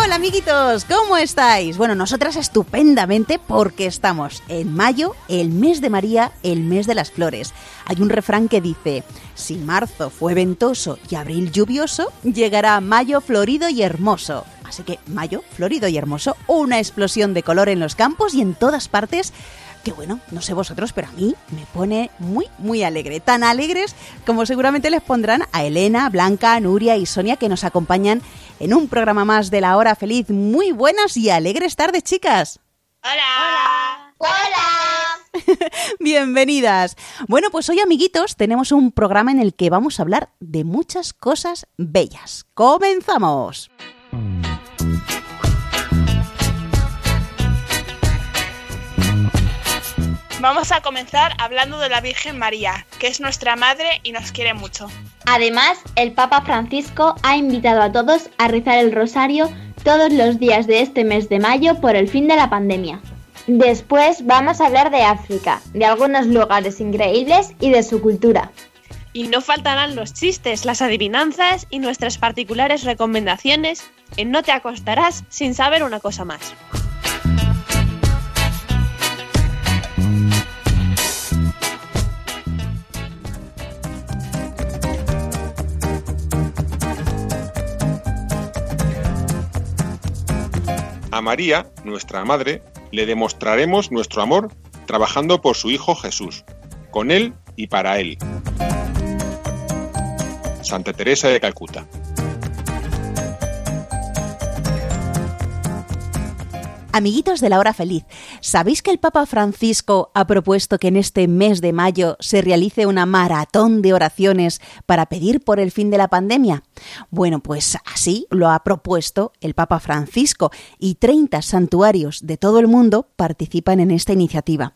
Hola amiguitos, ¿cómo estáis? Bueno, nosotras estupendamente porque estamos en mayo, el mes de María, el mes de las flores. Hay un refrán que dice, si marzo fue ventoso y abril lluvioso, llegará mayo florido y hermoso. Así que mayo, florido y hermoso, una explosión de color en los campos y en todas partes que bueno, no sé vosotros, pero a mí me pone muy, muy alegre. Tan alegres como seguramente les pondrán a Elena, Blanca, Nuria y Sonia que nos acompañan en un programa más de la hora feliz. Muy buenas y alegres tardes, chicas. Hola. Hola. Bienvenidas. Bueno, pues hoy, amiguitos, tenemos un programa en el que vamos a hablar de muchas cosas bellas. ¡Comenzamos! Vamos a comenzar hablando de la Virgen María, que es nuestra madre y nos quiere mucho. Además, el Papa Francisco ha invitado a todos a rezar el rosario todos los días de este mes de mayo por el fin de la pandemia. Después vamos a hablar de África, de algunos lugares increíbles y de su cultura. Y no faltarán los chistes, las adivinanzas y nuestras particulares recomendaciones en No te acostarás sin saber una cosa más. A María, nuestra Madre, le demostraremos nuestro amor trabajando por su Hijo Jesús, con Él y para Él. Santa Teresa de Calcuta. Amiguitos de la hora feliz, ¿sabéis que el Papa Francisco ha propuesto que en este mes de mayo se realice una maratón de oraciones para pedir por el fin de la pandemia? Bueno, pues así lo ha propuesto el Papa Francisco y 30 santuarios de todo el mundo participan en esta iniciativa.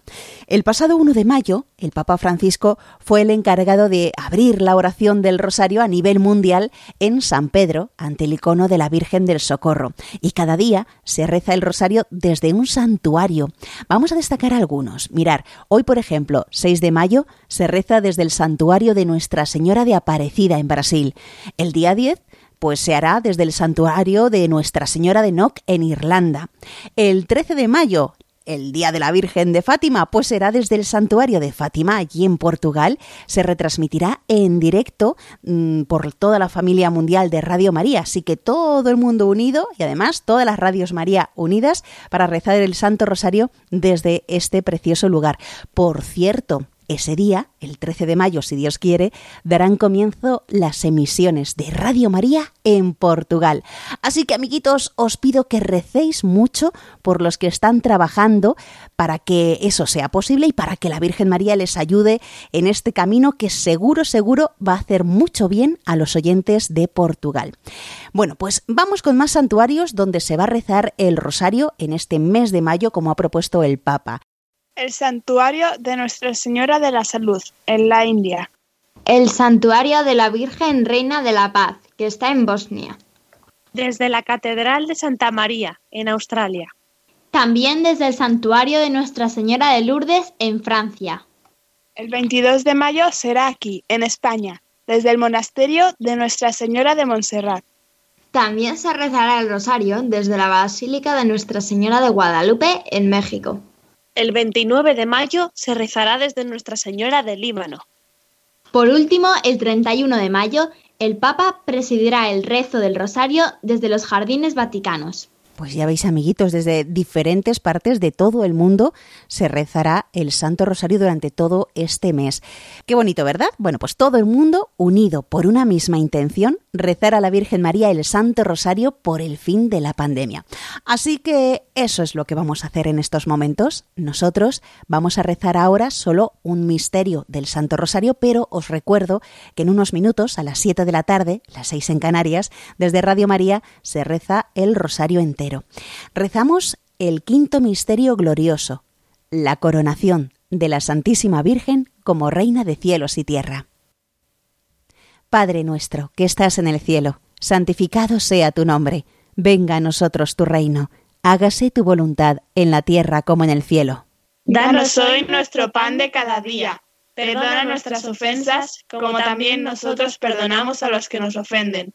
El pasado 1 de mayo, el Papa Francisco fue el encargado de abrir la oración del rosario a nivel mundial en San Pedro, ante el icono de la Virgen del Socorro, y cada día se reza el rosario desde un santuario. Vamos a destacar algunos. Mirar, hoy por ejemplo, 6 de mayo, se reza desde el santuario de Nuestra Señora de Aparecida en Brasil. El día 10 pues se hará desde el santuario de Nuestra Señora de Knock en Irlanda. El 13 de mayo, el Día de la Virgen de Fátima, pues será desde el santuario de Fátima, allí en Portugal. Se retransmitirá en directo mmm, por toda la familia mundial de Radio María. Así que todo el mundo unido y además todas las radios María unidas para rezar el Santo Rosario desde este precioso lugar. Por cierto, ese día, el 13 de mayo, si Dios quiere, darán comienzo las emisiones de Radio María en Portugal. Así que, amiguitos, os pido que recéis mucho por los que están trabajando para que eso sea posible y para que la Virgen María les ayude en este camino que seguro, seguro va a hacer mucho bien a los oyentes de Portugal. Bueno, pues vamos con más santuarios donde se va a rezar el rosario en este mes de mayo, como ha propuesto el Papa el Santuario de Nuestra Señora de la Salud, en la India. El Santuario de la Virgen Reina de la Paz, que está en Bosnia. Desde la Catedral de Santa María, en Australia. También desde el Santuario de Nuestra Señora de Lourdes, en Francia. El 22 de mayo será aquí, en España, desde el Monasterio de Nuestra Señora de Montserrat. También se rezará el rosario desde la Basílica de Nuestra Señora de Guadalupe, en México. El 29 de mayo se rezará desde Nuestra Señora del Líbano. Por último, el 31 de mayo, el Papa presidirá el rezo del Rosario desde los Jardines Vaticanos. Pues ya veis, amiguitos, desde diferentes partes de todo el mundo se rezará el Santo Rosario durante todo este mes. Qué bonito, ¿verdad? Bueno, pues todo el mundo unido por una misma intención, rezar a la Virgen María el Santo Rosario por el fin de la pandemia. Así que eso es lo que vamos a hacer en estos momentos. Nosotros vamos a rezar ahora solo un misterio del Santo Rosario, pero os recuerdo que en unos minutos, a las 7 de la tarde, las 6 en Canarias, desde Radio María se reza el Rosario entero. Rezamos el quinto misterio glorioso, la coronación de la Santísima Virgen como Reina de cielos y tierra. Padre nuestro, que estás en el cielo, santificado sea tu nombre, venga a nosotros tu reino, hágase tu voluntad en la tierra como en el cielo. Danos hoy nuestro pan de cada día, perdona nuestras ofensas como también nosotros perdonamos a los que nos ofenden.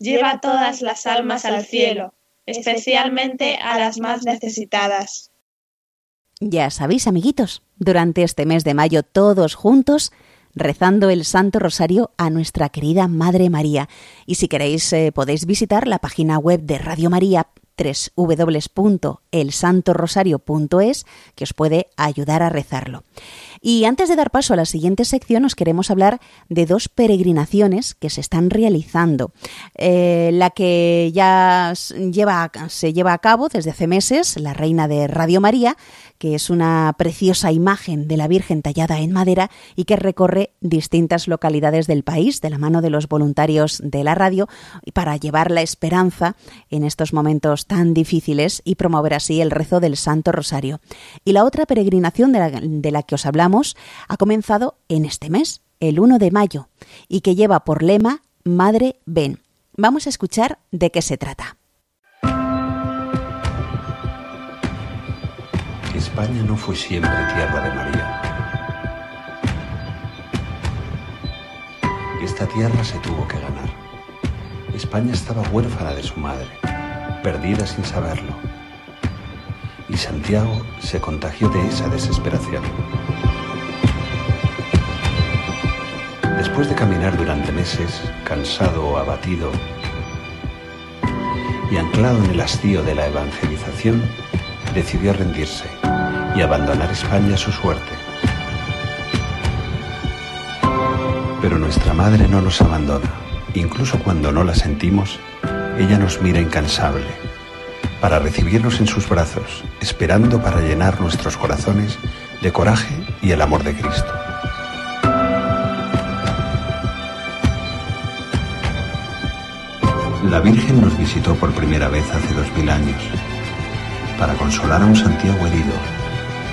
lleva todas las almas al cielo, especialmente a las más necesitadas. Ya sabéis, amiguitos, durante este mes de mayo todos juntos rezando el Santo Rosario a nuestra querida Madre María. Y si queréis eh, podéis visitar la página web de Radio María www.elsantorosario.es que os puede ayudar a rezarlo. Y antes de dar paso a la siguiente sección, os queremos hablar de dos peregrinaciones que se están realizando. Eh, la que ya lleva, se lleva a cabo desde hace meses, la Reina de Radio María, que es una preciosa imagen de la Virgen tallada en madera y que recorre distintas localidades del país de la mano de los voluntarios de la radio para llevar la esperanza en estos momentos tan difíciles y promover así el rezo del Santo Rosario. Y la otra peregrinación de la, de la que os hablamos ha comenzado en este mes, el 1 de mayo, y que lleva por lema Madre Ven. Vamos a escuchar de qué se trata. España no fue siempre tierra de María. Esta tierra se tuvo que ganar. España estaba huérfana de su madre, perdida sin saberlo. Y Santiago se contagió de esa desesperación. Después de caminar durante meses, cansado o abatido, y anclado en el hastío de la evangelización, decidió rendirse y abandonar España a su suerte. Pero nuestra madre no nos abandona. Incluso cuando no la sentimos, ella nos mira incansable para recibirnos en sus brazos, esperando para llenar nuestros corazones de coraje y el amor de Cristo. La Virgen nos visitó por primera vez hace dos mil años para consolar a un Santiago herido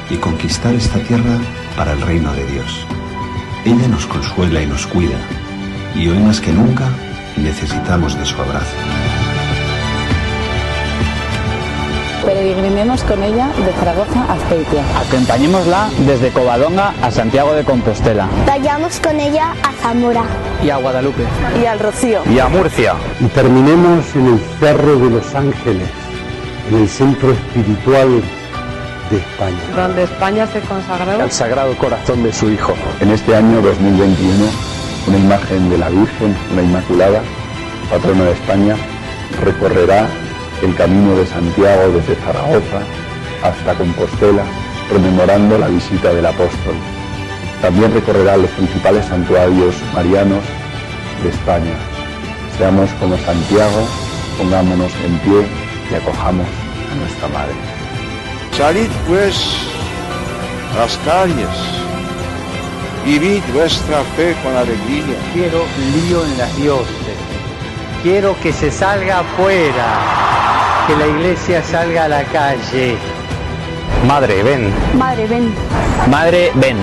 y conquistar esta tierra para el reino de Dios. Ella nos consuela y nos cuida y hoy más que nunca necesitamos de su abrazo. Peregrinemos con ella de Zaragoza a Azpeitia. Acompañémosla desde Covadonga a Santiago de Compostela. Vayamos con ella a Zamora. Y a Guadalupe. Y al Rocío. Y a Murcia. Y terminemos en el Cerro de los Ángeles, en el centro espiritual de España. Donde España se consagró al Sagrado Corazón de su Hijo. En este año 2021, una imagen de la Virgen, una Inmaculada, patrona de España, recorrerá el camino de Santiago desde Zaragoza hasta Compostela, rememorando la visita del apóstol. También recorrerá los principales santuarios marianos de España. Seamos como Santiago, pongámonos en pie y acojamos a nuestra Madre. Salid pues a las calles y vid vuestra fe con alegría. Quiero lío en las dioses. Quiero que se salga afuera, que la iglesia salga a la calle. Madre, ven. Madre, ven. Madre, ven.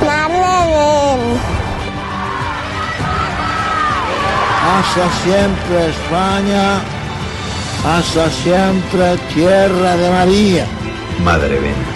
Madre, ven. Hasta siempre España, hasta siempre tierra de María. Madre, ven.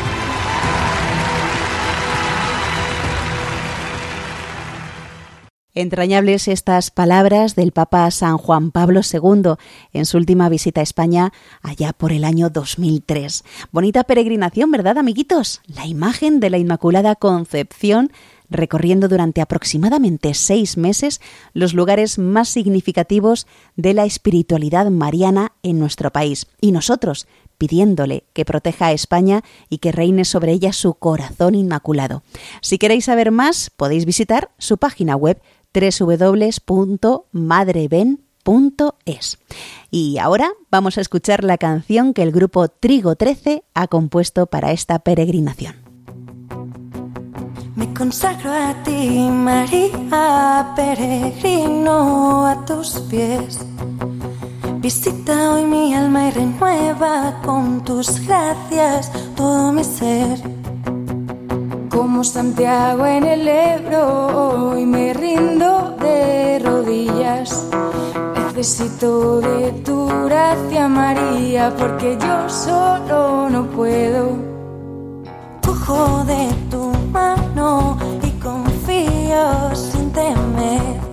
Entrañables estas palabras del Papa San Juan Pablo II en su última visita a España allá por el año 2003. Bonita peregrinación, ¿verdad, amiguitos? La imagen de la Inmaculada Concepción recorriendo durante aproximadamente seis meses los lugares más significativos de la espiritualidad mariana en nuestro país. Y nosotros, pidiéndole que proteja a España y que reine sobre ella su corazón inmaculado. Si queréis saber más, podéis visitar su página web www.madreben.es. Y ahora vamos a escuchar la canción que el grupo Trigo 13 ha compuesto para esta peregrinación. Me consagro a ti, María, peregrino a tus pies. Visita hoy mi alma y renueva con tus gracias todo mi ser. Como Santiago en el Ebro, hoy me rindo de rodillas. Necesito de tu gracia, María, porque yo solo no puedo. Cojo de tu mano y confío sin temer.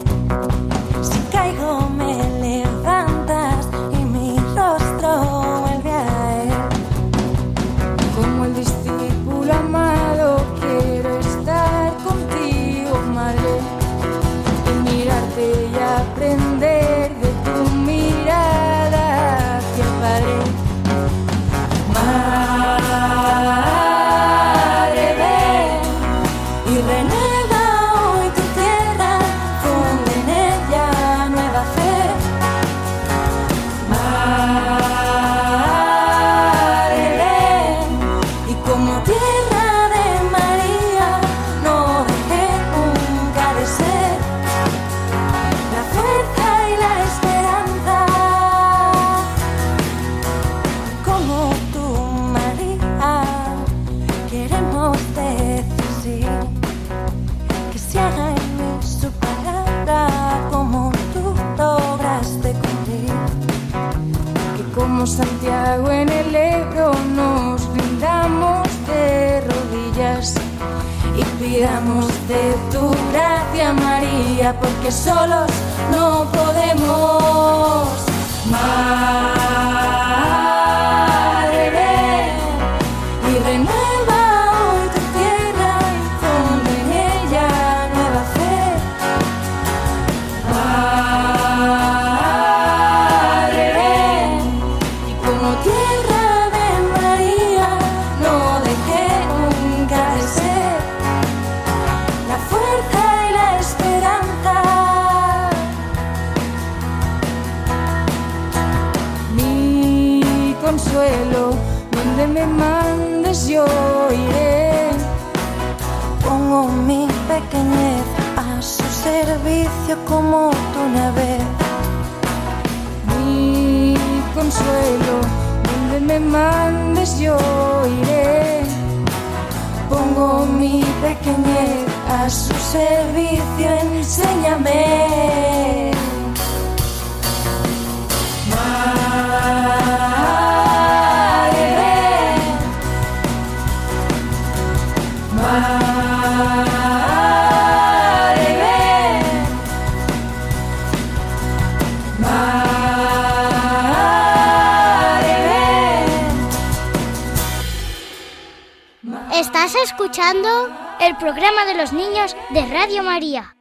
Radio María.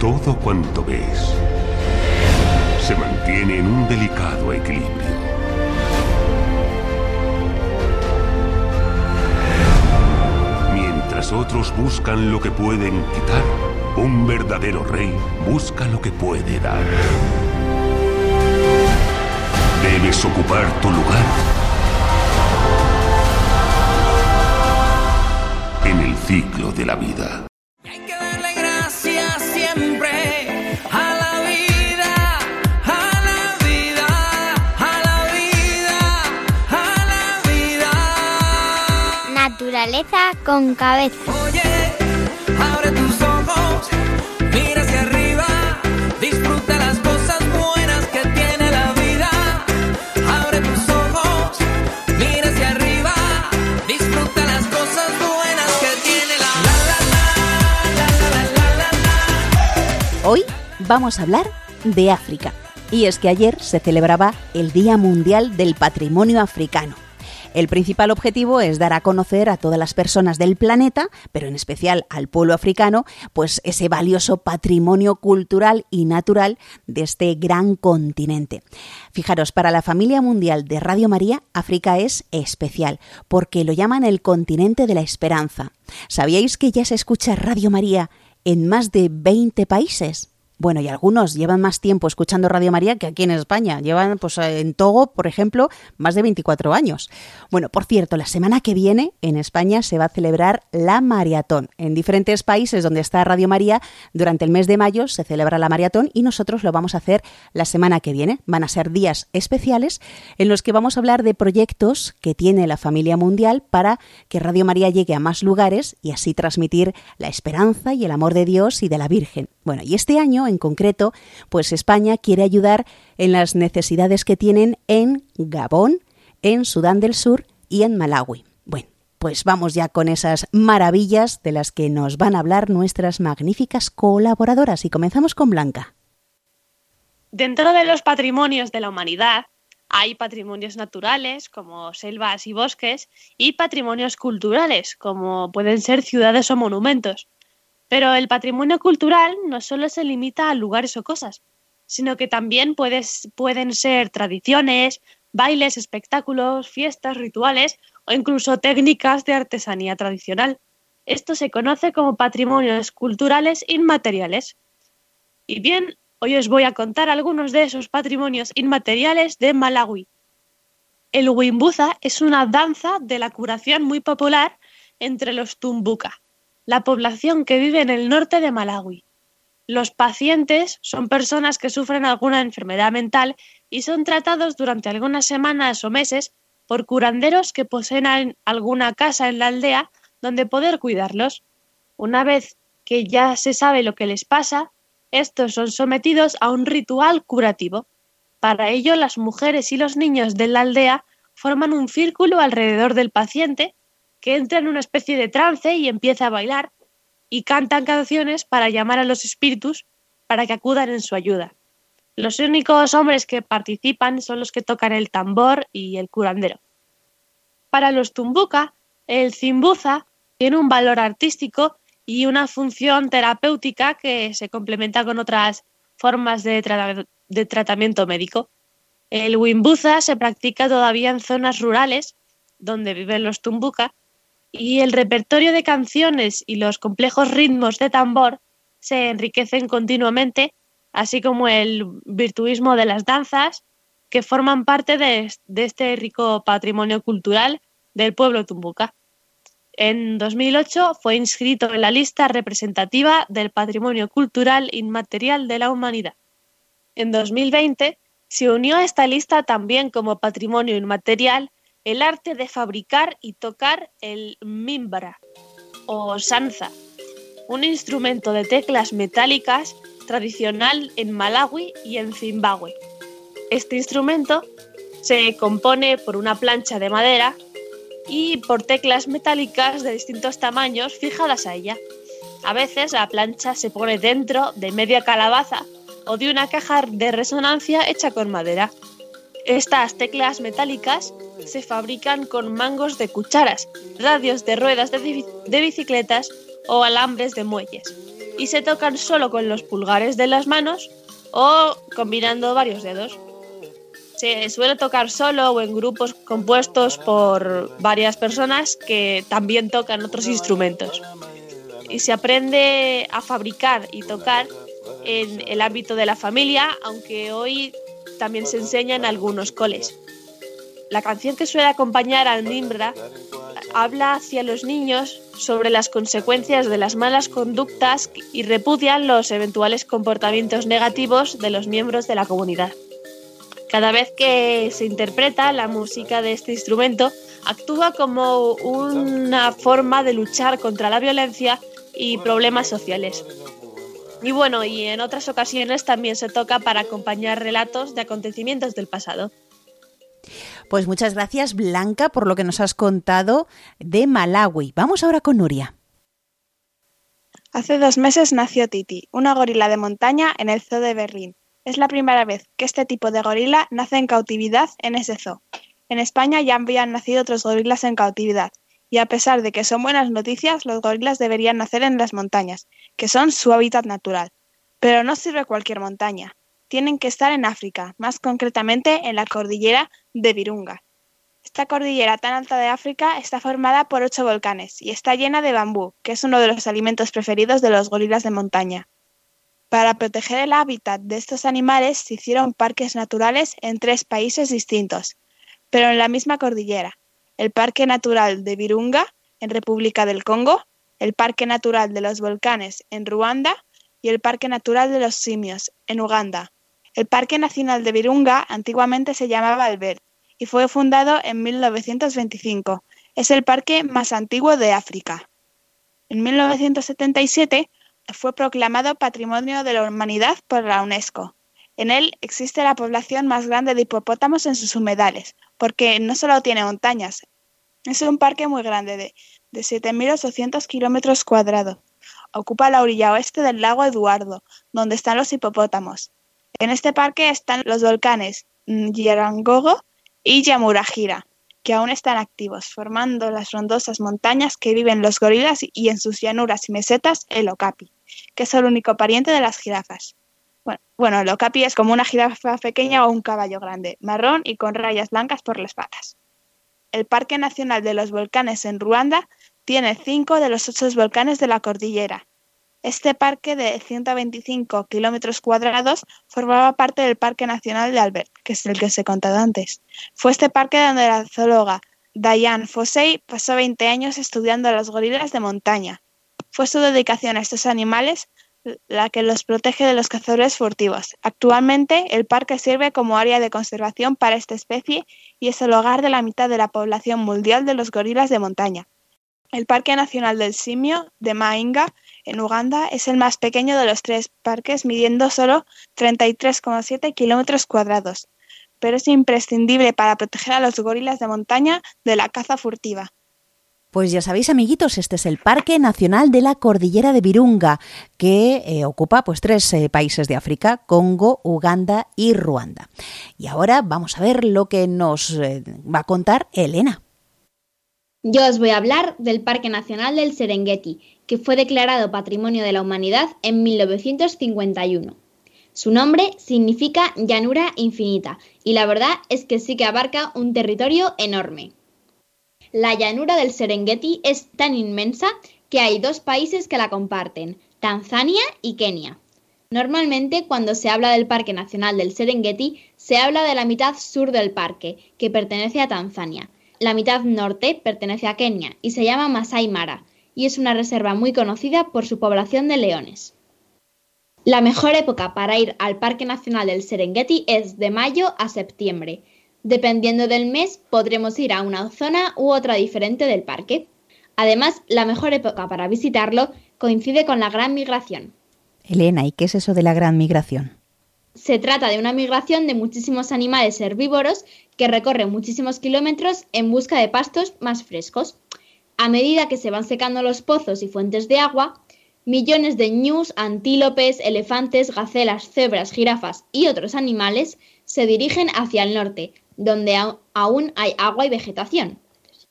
Todo cuanto ves se mantiene en un delicado equilibrio. Mientras otros buscan lo que pueden quitar, un verdadero rey busca lo que puede dar. Debes ocupar tu lugar en el ciclo de la vida. Naturaleza con cabeza. Abre tus ojos, mira hacia arriba, disfruta las cosas buenas que tiene la vida. Abre tus ojos, mira hacia arriba, disfruta las cosas buenas que tiene la Hoy vamos a hablar de África. Y es que ayer se celebraba el Día Mundial del Patrimonio Africano. El principal objetivo es dar a conocer a todas las personas del planeta, pero en especial al pueblo africano, pues ese valioso patrimonio cultural y natural de este gran continente. Fijaros, para la familia mundial de Radio María, África es especial, porque lo llaman el continente de la esperanza. ¿Sabíais que ya se escucha Radio María en más de 20 países? Bueno, y algunos llevan más tiempo escuchando Radio María que aquí en España. Llevan, pues en Togo, por ejemplo, más de 24 años. Bueno, por cierto, la semana que viene en España se va a celebrar la maratón. En diferentes países donde está Radio María, durante el mes de mayo se celebra la maratón y nosotros lo vamos a hacer la semana que viene. Van a ser días especiales en los que vamos a hablar de proyectos que tiene la familia mundial para que Radio María llegue a más lugares y así transmitir la esperanza y el amor de Dios y de la Virgen. Bueno, y este año en concreto, pues España quiere ayudar en las necesidades que tienen en Gabón, en Sudán del Sur y en Malawi. Bueno, pues vamos ya con esas maravillas de las que nos van a hablar nuestras magníficas colaboradoras y comenzamos con Blanca. Dentro de los patrimonios de la humanidad hay patrimonios naturales como selvas y bosques y patrimonios culturales como pueden ser ciudades o monumentos. Pero el patrimonio cultural no solo se limita a lugares o cosas, sino que también pueden ser tradiciones, bailes, espectáculos, fiestas, rituales o incluso técnicas de artesanía tradicional. Esto se conoce como patrimonios culturales inmateriales. Y bien, hoy os voy a contar algunos de esos patrimonios inmateriales de Malawi. El Wimbuza es una danza de la curación muy popular entre los Tumbuka, la población que vive en el norte de Malawi. Los pacientes son personas que sufren alguna enfermedad mental y son tratados durante algunas semanas o meses por curanderos que poseen alguna casa en la aldea donde poder cuidarlos. Una vez que ya se sabe lo que les pasa, estos son sometidos a un ritual curativo. Para ello, las mujeres y los niños de la aldea forman un círculo alrededor del paciente que entra en una especie de trance y empieza a bailar y cantan canciones para llamar a los espíritus para que acudan en su ayuda. Los únicos hombres que participan son los que tocan el tambor y el curandero. Para los tumbuca, el zimbuza tiene un valor artístico y una función terapéutica que se complementa con otras formas de, tra de tratamiento médico. El wimbuza se practica todavía en zonas rurales donde viven los tumbuca y el repertorio de canciones y los complejos ritmos de tambor se enriquecen continuamente, así como el virtuismo de las danzas que forman parte de, este rico patrimonio cultural del pueblo Tumbuca. En 2008 fue inscrito en la lista representativa del Patrimonio Cultural Inmaterial de la Humanidad. En 2020 se unió a esta lista también como patrimonio inmaterial el arte de fabricar y tocar el mimbra o sanza, un instrumento de teclas metálicas tradicional en Malawi y en Zimbabue. Este instrumento se compone por una plancha de madera y por teclas metálicas de distintos tamaños fijadas a ella. A veces la plancha se pone dentro de media calabaza o de una caja de resonancia hecha con madera. Estas teclas metálicas se fabrican con mangos de cucharas, radios de ruedas de, bicicletas o alambres de muelles y se tocan solo con los pulgares de las manos o combinando varios dedos. Se suele tocar solo o en grupos compuestos por varias personas que también tocan otros instrumentos. Y se aprende a fabricar y tocar en el ámbito de la familia, aunque hoy también se enseña en algunos coles. La canción que suele acompañar al Nimbra habla hacia los niños sobre las consecuencias de las malas conductas y repudian los eventuales comportamientos negativos de los miembros de la comunidad. Cada vez que se interpreta la música de este instrumento, actúa como una forma de luchar contra la violencia y problemas sociales. Y bueno, y en otras ocasiones también se toca para acompañar relatos de acontecimientos del pasado. Pues muchas gracias Blanca por lo que nos has contado de Malawi. Vamos ahora con Nuria. Hace dos meses nació Titi, una gorila de montaña en el zoo de Berlín. Es la primera vez que este tipo de gorila nace en cautividad en ese zoo. En España ya habían nacido otros gorilas en cautividad, y a pesar de que son buenas noticias, los gorilas deberían nacer en las montañas, que son su hábitat natural. Pero no sirve cualquier montaña. Tienen que estar en África, más concretamente en la cordillera de Virunga. Esta cordillera tan alta de África está formada por ocho volcanes y está llena de bambú, que es uno de los alimentos preferidos de los gorilas de montaña. Para proteger el hábitat de estos animales se hicieron parques naturales en tres países distintos, pero en la misma cordillera. El Parque Natural de Virunga, en República del Congo, el Parque Natural de los Volcanes, en Ruanda, y el Parque Natural de los Simios, en Uganda. El Parque Nacional de Virunga antiguamente se llamaba Albert y fue fundado en 1925. Es el parque más antiguo de África. En 1977 fue proclamado Patrimonio de la Humanidad por la UNESCO. En él existe la población más grande de hipopótamos en sus humedales, porque no solo tiene montañas, es un parque muy grande de, de 7.800 kilómetros cuadrados. Ocupa la orilla oeste del lago Eduardo, donde están los hipopótamos. En este parque están los volcanes Nyarangogo y Yamurajira, que aún están activos, formando las frondosas montañas que viven los gorilas y en sus llanuras y mesetas el okapi que es el único pariente de las jirafas. Bueno, bueno, el okapi es como una jirafa pequeña o un caballo grande, marrón y con rayas blancas por las patas. El Parque Nacional de los Volcanes en Ruanda tiene cinco de los ocho volcanes de la cordillera. Este parque de 125 kilómetros cuadrados formaba parte del Parque Nacional de Albert, que es el que os he contado antes. Fue este parque donde la zoóloga Diane Fossey pasó 20 años estudiando a los gorilas de montaña. Fue su dedicación a estos animales la que los protege de los cazadores furtivos. Actualmente, el parque sirve como área de conservación para esta especie y es el hogar de la mitad de la población mundial de los gorilas de montaña. El Parque Nacional del Simio de Mainga, en Uganda, es el más pequeño de los tres parques, midiendo solo 33,7 kilómetros cuadrados, pero es imprescindible para proteger a los gorilas de montaña de la caza furtiva. Pues ya sabéis, amiguitos, este es el Parque Nacional de la Cordillera de Virunga, que eh, ocupa pues tres eh, países de África, Congo, Uganda y Ruanda. Y ahora vamos a ver lo que nos eh, va a contar Elena. Yo os voy a hablar del Parque Nacional del Serengeti, que fue declarado Patrimonio de la Humanidad en 1951. Su nombre significa llanura infinita y la verdad es que sí que abarca un territorio enorme. La llanura del Serengeti es tan inmensa que hay dos países que la comparten, Tanzania y Kenia. Normalmente, cuando se habla del Parque Nacional del Serengeti, se habla de la mitad sur del parque, que pertenece a Tanzania. La mitad norte pertenece a Kenia y se llama Masai Mara, y es una reserva muy conocida por su población de leones. La mejor época para ir al Parque Nacional del Serengeti es de mayo a septiembre. Dependiendo del mes, podremos ir a una zona u otra diferente del parque. Además, la mejor época para visitarlo coincide con la gran migración. Elena, ¿y qué es eso de la gran migración? Se trata de una migración de muchísimos animales herbívoros que recorren muchísimos kilómetros en busca de pastos más frescos. A medida que se van secando los pozos y fuentes de agua, millones de ñus, antílopes, elefantes, gacelas, cebras, jirafas y otros animales se dirigen hacia el norte, donde aún hay agua y vegetación.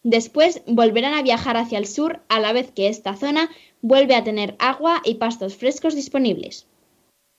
Después volverán a viajar hacia el sur a la vez que esta zona vuelve a tener agua y pastos frescos disponibles.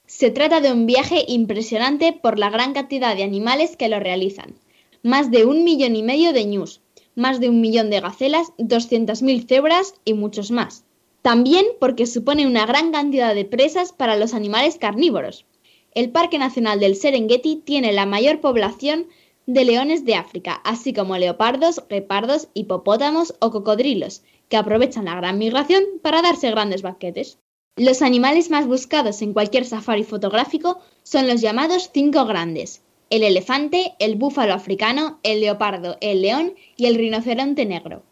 Se trata de un viaje impresionante por la gran cantidad de animales que lo realizan. Más de un millón y medio de ñus, más de un millón de gacelas, 200.000 cebras y muchos más. También porque supone una gran cantidad de presas para los animales carnívoros. El Parque Nacional del Serengeti tiene la mayor población de leones de África, así como leopardos, guepardos, hipopótamos o cocodrilos, que aprovechan la gran migración para darse grandes banquetes. Los animales más buscados en cualquier safari fotográfico son los llamados cinco grandes, el elefante, el búfalo africano, el leopardo, el león y el rinoceronte negro.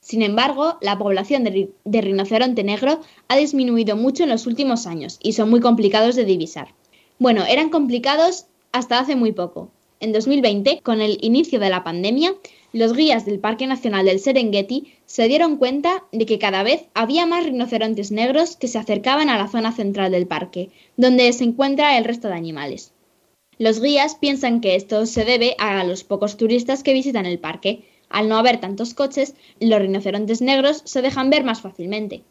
Sin embargo, la población de, rinoceronte negro ha disminuido mucho en los últimos años y son muy complicados de divisar. Bueno, eran complicados hasta hace muy poco. En 2020, con el inicio de la pandemia, los guías del Parque Nacional del Serengeti se dieron cuenta de que cada vez había más rinocerontes negros que se acercaban a la zona central del parque, donde se encuentra el resto de animales. Los guías piensan que esto se debe a los pocos turistas que visitan el parque. Al no haber tantos coches, los rinocerontes negros se dejan ver más fácilmente.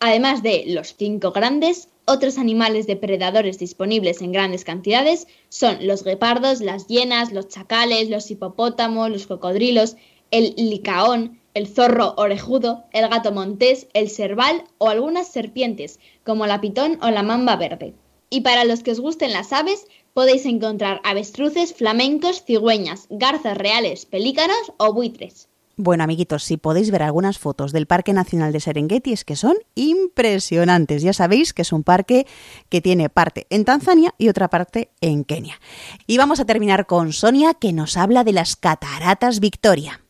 Además de los cinco grandes, otros animales depredadores disponibles en grandes cantidades son los guepardos, las hienas, los chacales, los hipopótamos, los cocodrilos, el licaón, el zorro orejudo, el gato montés, el cerval o algunas serpientes, como la pitón o la mamba verde. Y para los que os gusten las aves, podéis encontrar avestruces, flamencos, cigüeñas, garzas reales, pelícanos o buitres. Bueno, amiguitos, si podéis ver algunas fotos del Parque Nacional de Serengeti es que son impresionantes. Ya sabéis que es un parque que tiene parte en Tanzania y otra parte en Kenia. Y vamos a terminar con Sonia que nos habla de las cataratas Victoria.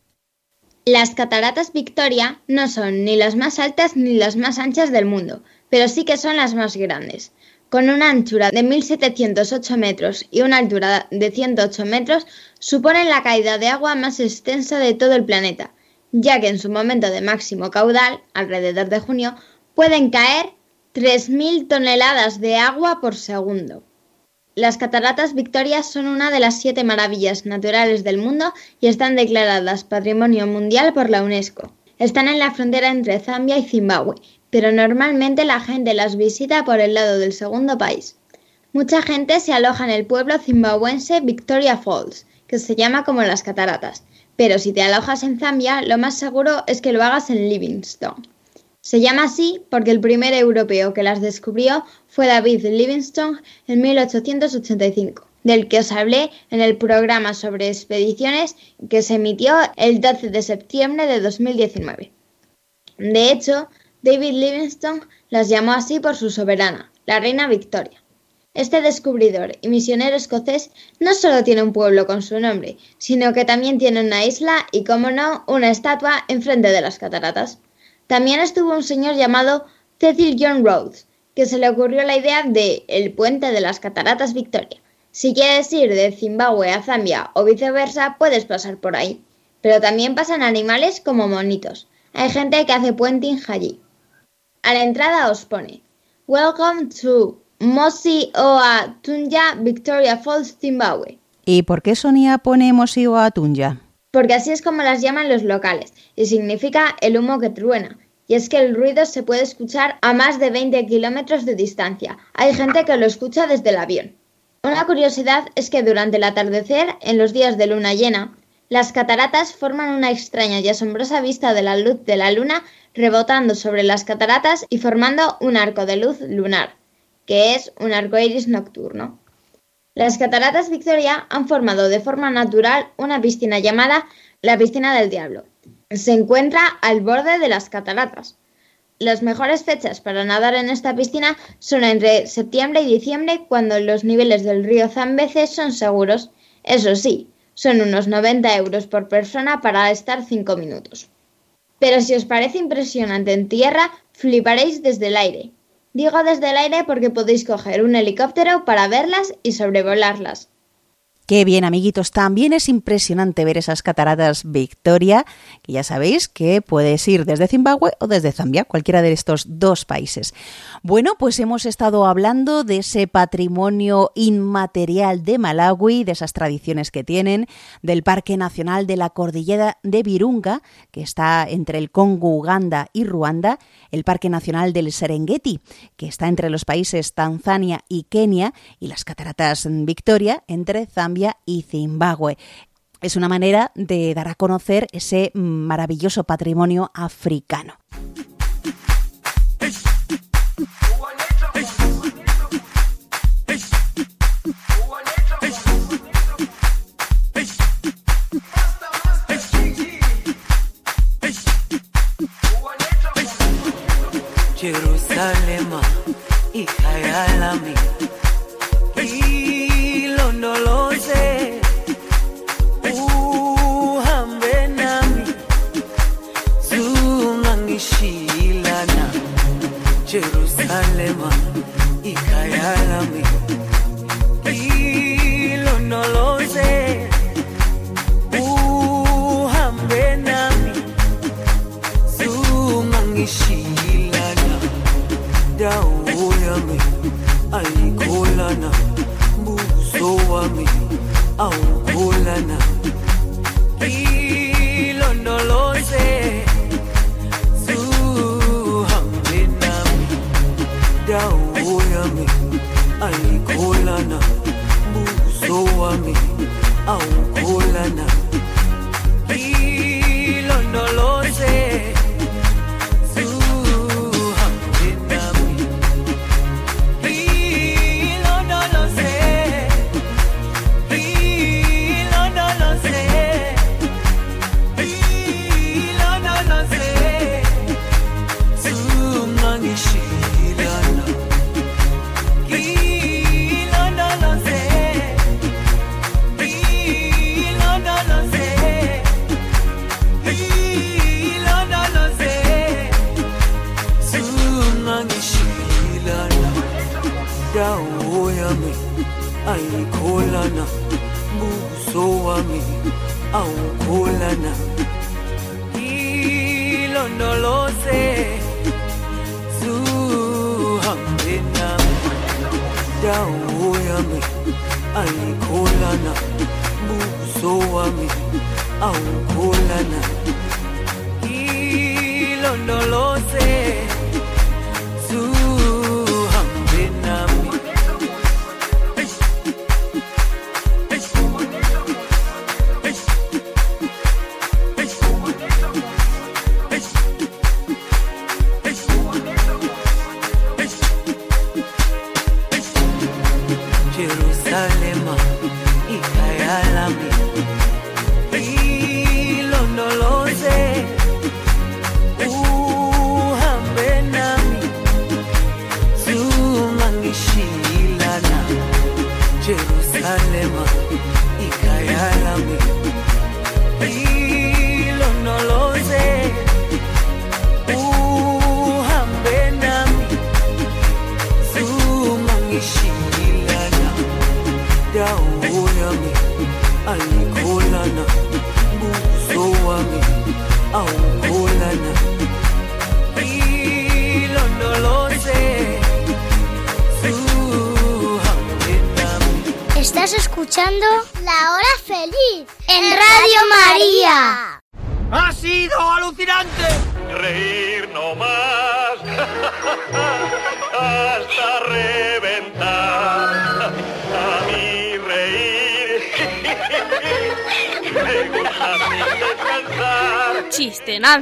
Las cataratas Victoria no son ni las más altas ni las más anchas del mundo, pero sí que son las más grandes. Con una anchura de 1.708 metros y una altura de 108 metros, suponen la caída de agua más extensa de todo el planeta, ya que en su momento de máximo caudal, alrededor de junio, pueden caer 3.000 toneladas de agua por segundo. Las cataratas Victoria son una de las siete maravillas naturales del mundo y están declaradas Patrimonio Mundial por la UNESCO. Están en la frontera entre Zambia y Zimbabue pero normalmente la gente las visita por el lado del segundo país. Mucha gente se aloja en el pueblo zimbabuense Victoria Falls, que se llama como las cataratas, pero si te alojas en Zambia, lo más seguro es que lo hagas en Livingstone. Se llama así porque el primer europeo que las descubrió fue David Livingstone en 1885, del que os hablé en el programa sobre expediciones que se emitió el 12 de septiembre de 2019. De hecho, David Livingstone las llamó así por su soberana, la reina Victoria. Este descubridor y misionero escocés no solo tiene un pueblo con su nombre, sino que también tiene una isla y, como no, una estatua enfrente de las cataratas. También estuvo un señor llamado Cecil John Rhodes, que se le ocurrió la idea de el puente de las cataratas Victoria. Si quieres ir de Zimbabue a Zambia o viceversa, puedes pasar por ahí. Pero también pasan animales como monitos. Hay gente que hace puenting allí. A la entrada os pone Welcome to Mosi Oa Tunja, Victoria Falls, Zimbabwe. ¿Y por qué Sonia pone Mosi Oa Tunja? Porque así es como las llaman los locales y significa el humo que truena. Y es que el ruido se puede escuchar a más de 20 kilómetros de distancia. Hay gente que lo escucha desde el avión. Una curiosidad es que durante el atardecer, en los días de luna llena, las cataratas forman una extraña y asombrosa vista de la luz de la luna rebotando sobre las cataratas y formando un arco de luz lunar. que es un arco iris nocturno. Las cataratas Victoria han formado de forma natural una piscina llamada la Piscina del Diablo. Se encuentra al borde de las cataratas. Las mejores fechas para nadar en esta piscina son entre septiembre y diciembre, cuando los niveles del río Zambeze son seguros. Eso sí, son unos 90 euros por persona para estar 5 minutos. Pero si os parece impresionante en tierra, fliparéis desde el aire. Digo desde el aire porque podéis coger un helicóptero para verlas y sobrevolarlas. Qué bien, amiguitos. También es impresionante ver esas cataratas Victoria, que ya sabéis que puedes ir desde Zimbabue o desde Zambia, cualquiera de estos dos países. Bueno, pues hemos estado hablando de ese patrimonio inmaterial de Malawi, de esas tradiciones que tienen, del Parque Nacional de la Cordillera de Virunga, que está entre el Congo, Uganda y Ruanda, el Parque Nacional del Serengeti, que está entre los países Tanzania y Kenia, y las cataratas Victoria entre Zambia y Zimbabue. Es una manera de dar a conocer ese maravilloso patrimonio africano.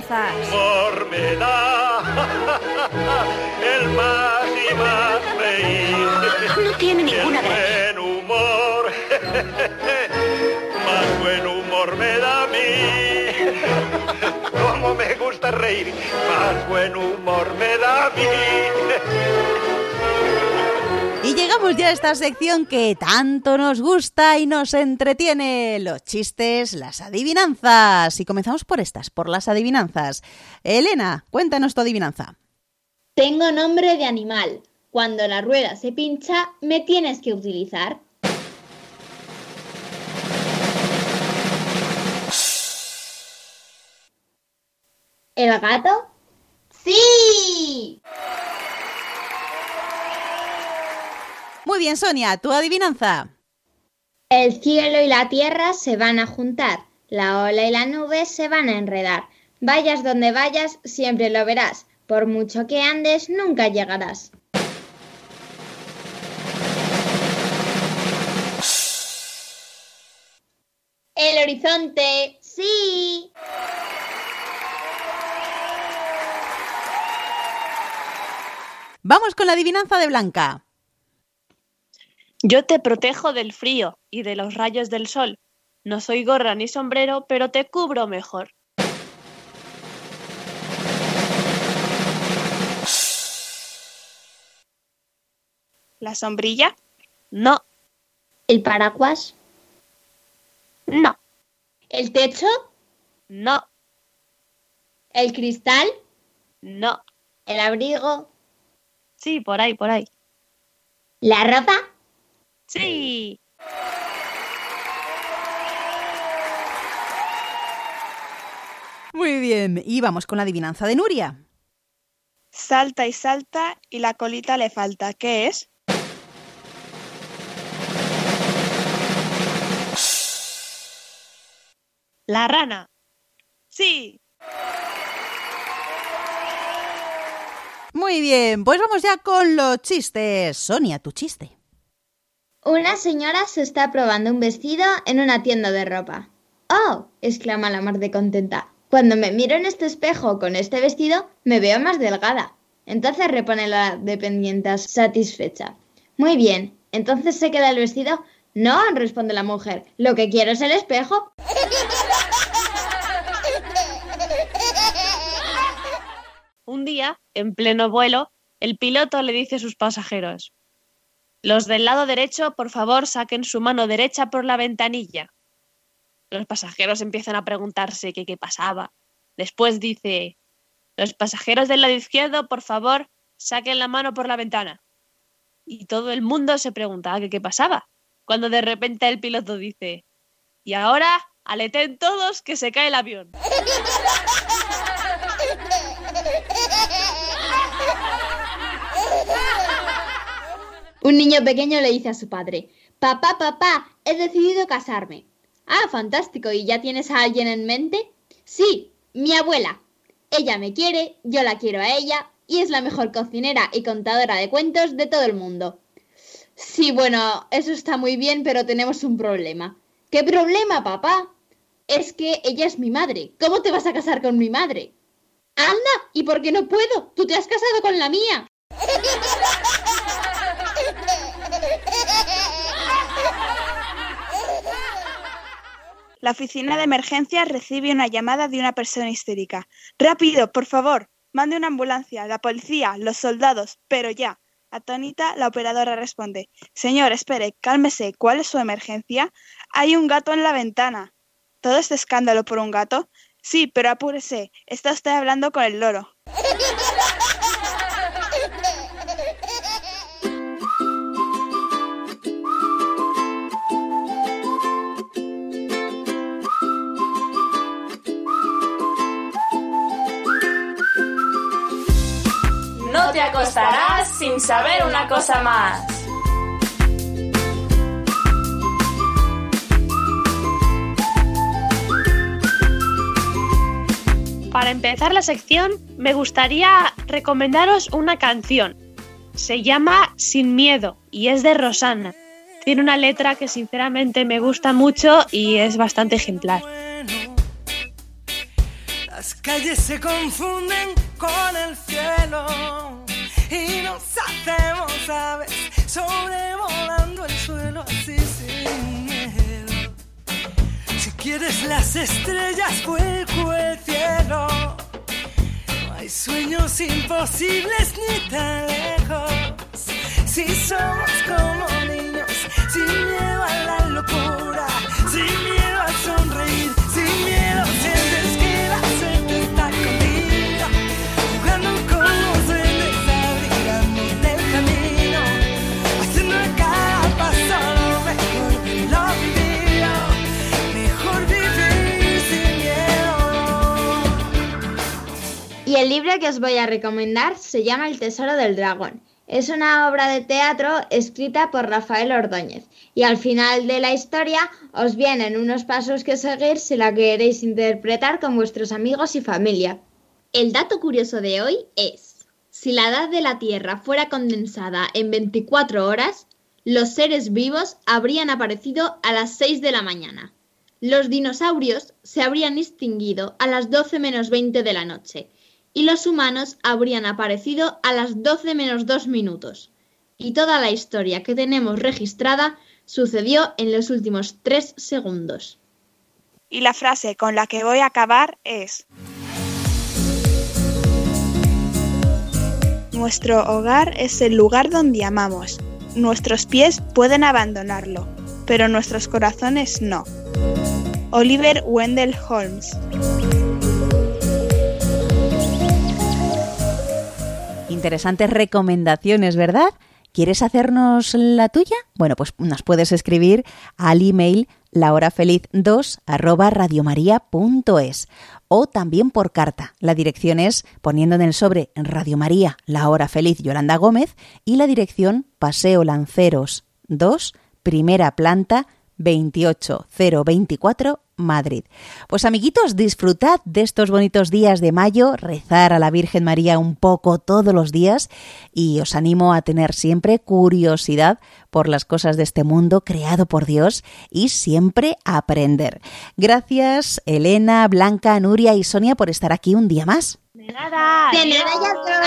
that. Esta sección que tanto nos gusta y nos entretiene, los chistes, las adivinanzas. Y comenzamos por estas, por las adivinanzas. Elena, cuéntanos tu adivinanza. Tengo nombre de animal. Cuando la rueda se pincha, me tienes que utilizar. ¿El gato? ¡Sí! Muy bien, Sonia, tu adivinanza. El cielo y la tierra se van a juntar, la ola y la nube se van a enredar. Vayas donde vayas, siempre lo verás. Por mucho que andes, nunca llegarás. El horizonte, sí. Vamos con la adivinanza de Blanca. Yo te protejo del frío y de los rayos del sol. No soy gorra ni sombrero, pero te cubro mejor. ¿La sombrilla? No, ¿El paraguas? no, ¿El techo? no, ¿El cristal? no. ¿El abrigo? Sí, por ahí, por ahí. ¿La ropa? Sí. Muy bien, y vamos con la adivinanza de Nuria. Salta y salta y la colita le falta. ¿Qué es? La rana. Sí. Muy bien, pues vamos ya con los chistes. Sonia, tu chiste. Una señora se está probando un vestido en una tienda de ropa. ¡Oh! exclama la mar de contenta. Cuando me miro en este espejo con este vestido, me veo más delgada. Entonces repone la dependienta satisfecha. Muy bien, ¿entonces se queda el vestido? No, responde la mujer. Lo que quiero es el espejo. Un día, en pleno vuelo, el piloto le dice a sus pasajeros, Los del lado derecho, por favor, saquen su mano derecha por la ventanilla. Los pasajeros empiezan a preguntarse qué qué pasaba. Después dice, Los pasajeros del lado izquierdo, por favor, saquen la mano por la ventana. Y todo el mundo se preguntaba qué qué pasaba, cuando de repente el piloto dice, Y ahora, aleten todos que se cae el avión. Un niño pequeño le dice a su padre, Papá, papá, he decidido casarme. Ah, fantástico. ¿Y ya tienes a alguien en mente? Sí, mi abuela. Ella me quiere, yo la quiero a ella, y es la mejor cocinera y contadora de cuentos de todo el mundo. Sí, bueno, eso está muy bien, pero tenemos un problema. ¿Qué problema, papá? Es que ella es mi madre. ¿Cómo te vas a casar con mi madre? Anda, ¿y por qué no puedo? Tú te has casado con la mía. La oficina de emergencias recibe una llamada de una persona histérica. Rápido, por favor. Mande una ambulancia, la policía, los soldados, pero ya. Atónita, la operadora responde. Señor, espere, cálmese. ¿Cuál es su emergencia? Hay un gato en la ventana. ¿Todo este escándalo por un gato? Sí, pero apúrese. Está usted hablando con el loro. acostarás sin saber una cosa más. Para empezar la sección, me gustaría recomendaros una canción. Se llama Sin Miedo y es de Rosana. Tiene una letra que sinceramente me gusta mucho y es bastante ejemplar. Las calles se confunden con el cielo hacemos aves, sobrevolando el suelo así sin miedo. Si quieres las estrellas, vuelco el cielo. No hay sueños imposibles ni tan lejos. Si somos como niños, sin miedo a la locura, sin miedo a sonreír, Y el libro que os voy a recomendar se llama El Tesoro del Dragón. Es una obra de teatro escrita por Rafael Ordóñez y al final de la historia os vienen unos pasos que seguir si la queréis interpretar con vuestros amigos y familia. El dato curioso de hoy es, si la edad de la Tierra fuera condensada en 24 horas, los seres vivos habrían aparecido a las 6 de la mañana. Los dinosaurios se habrían extinguido a las 12 menos 20 de la noche y los humanos habrían aparecido a las 12 menos 2 minutos. Y toda la historia que tenemos registrada sucedió en los últimos 3 segundos. Y la frase con la que voy a acabar es... Nuestro hogar es el lugar donde amamos. Nuestros pies pueden abandonarlo, pero nuestros corazones no. Oliver Wendell Holmes. Interesantes recomendaciones, ¿verdad? ¿Quieres hacernos la tuya? Bueno, pues nos puedes escribir al email lahorafeliz2 arroba radiomaria.es o también por carta. La dirección es poniendo en el sobre Radio María, La Hora Feliz Yolanda Gómez y la dirección Paseo Lanceros 2, primera planta 28024 Madrid. Pues amiguitos, disfrutad de estos bonitos días de mayo, rezar a la Virgen María un poco todos los días y os animo a tener siempre curiosidad por las cosas de este mundo creado por Dios y siempre aprender. Gracias Elena, Blanca, Nuria y Sonia por estar aquí un día más. De nada. De nada,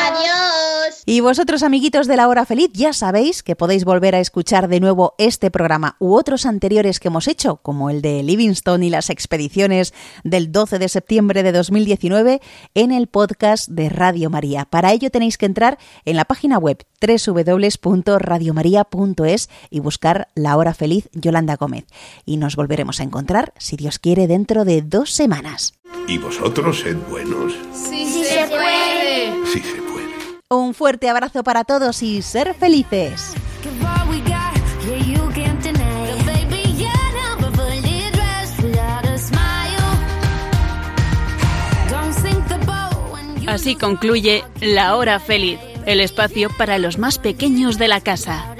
Adiós. Y vosotros, amiguitos de la hora feliz, ya sabéis que podéis volver a escuchar de nuevo este programa u otros anteriores que hemos hecho, como el de Livingstone y las expediciones del 12 de septiembre de 2019, en el podcast de Radio María. Para ello tenéis que entrar en la página web www.radiomaria.es y buscar La hora feliz Yolanda Gómez. Y nos volveremos a encontrar, si Dios quiere, dentro de dos semanas. Y vosotros sed buenos. Sí, sí se puede. Sí se puede. Un fuerte abrazo para todos y ser felices. Así concluye La Hora Feliz, el espacio para los más pequeños de la casa.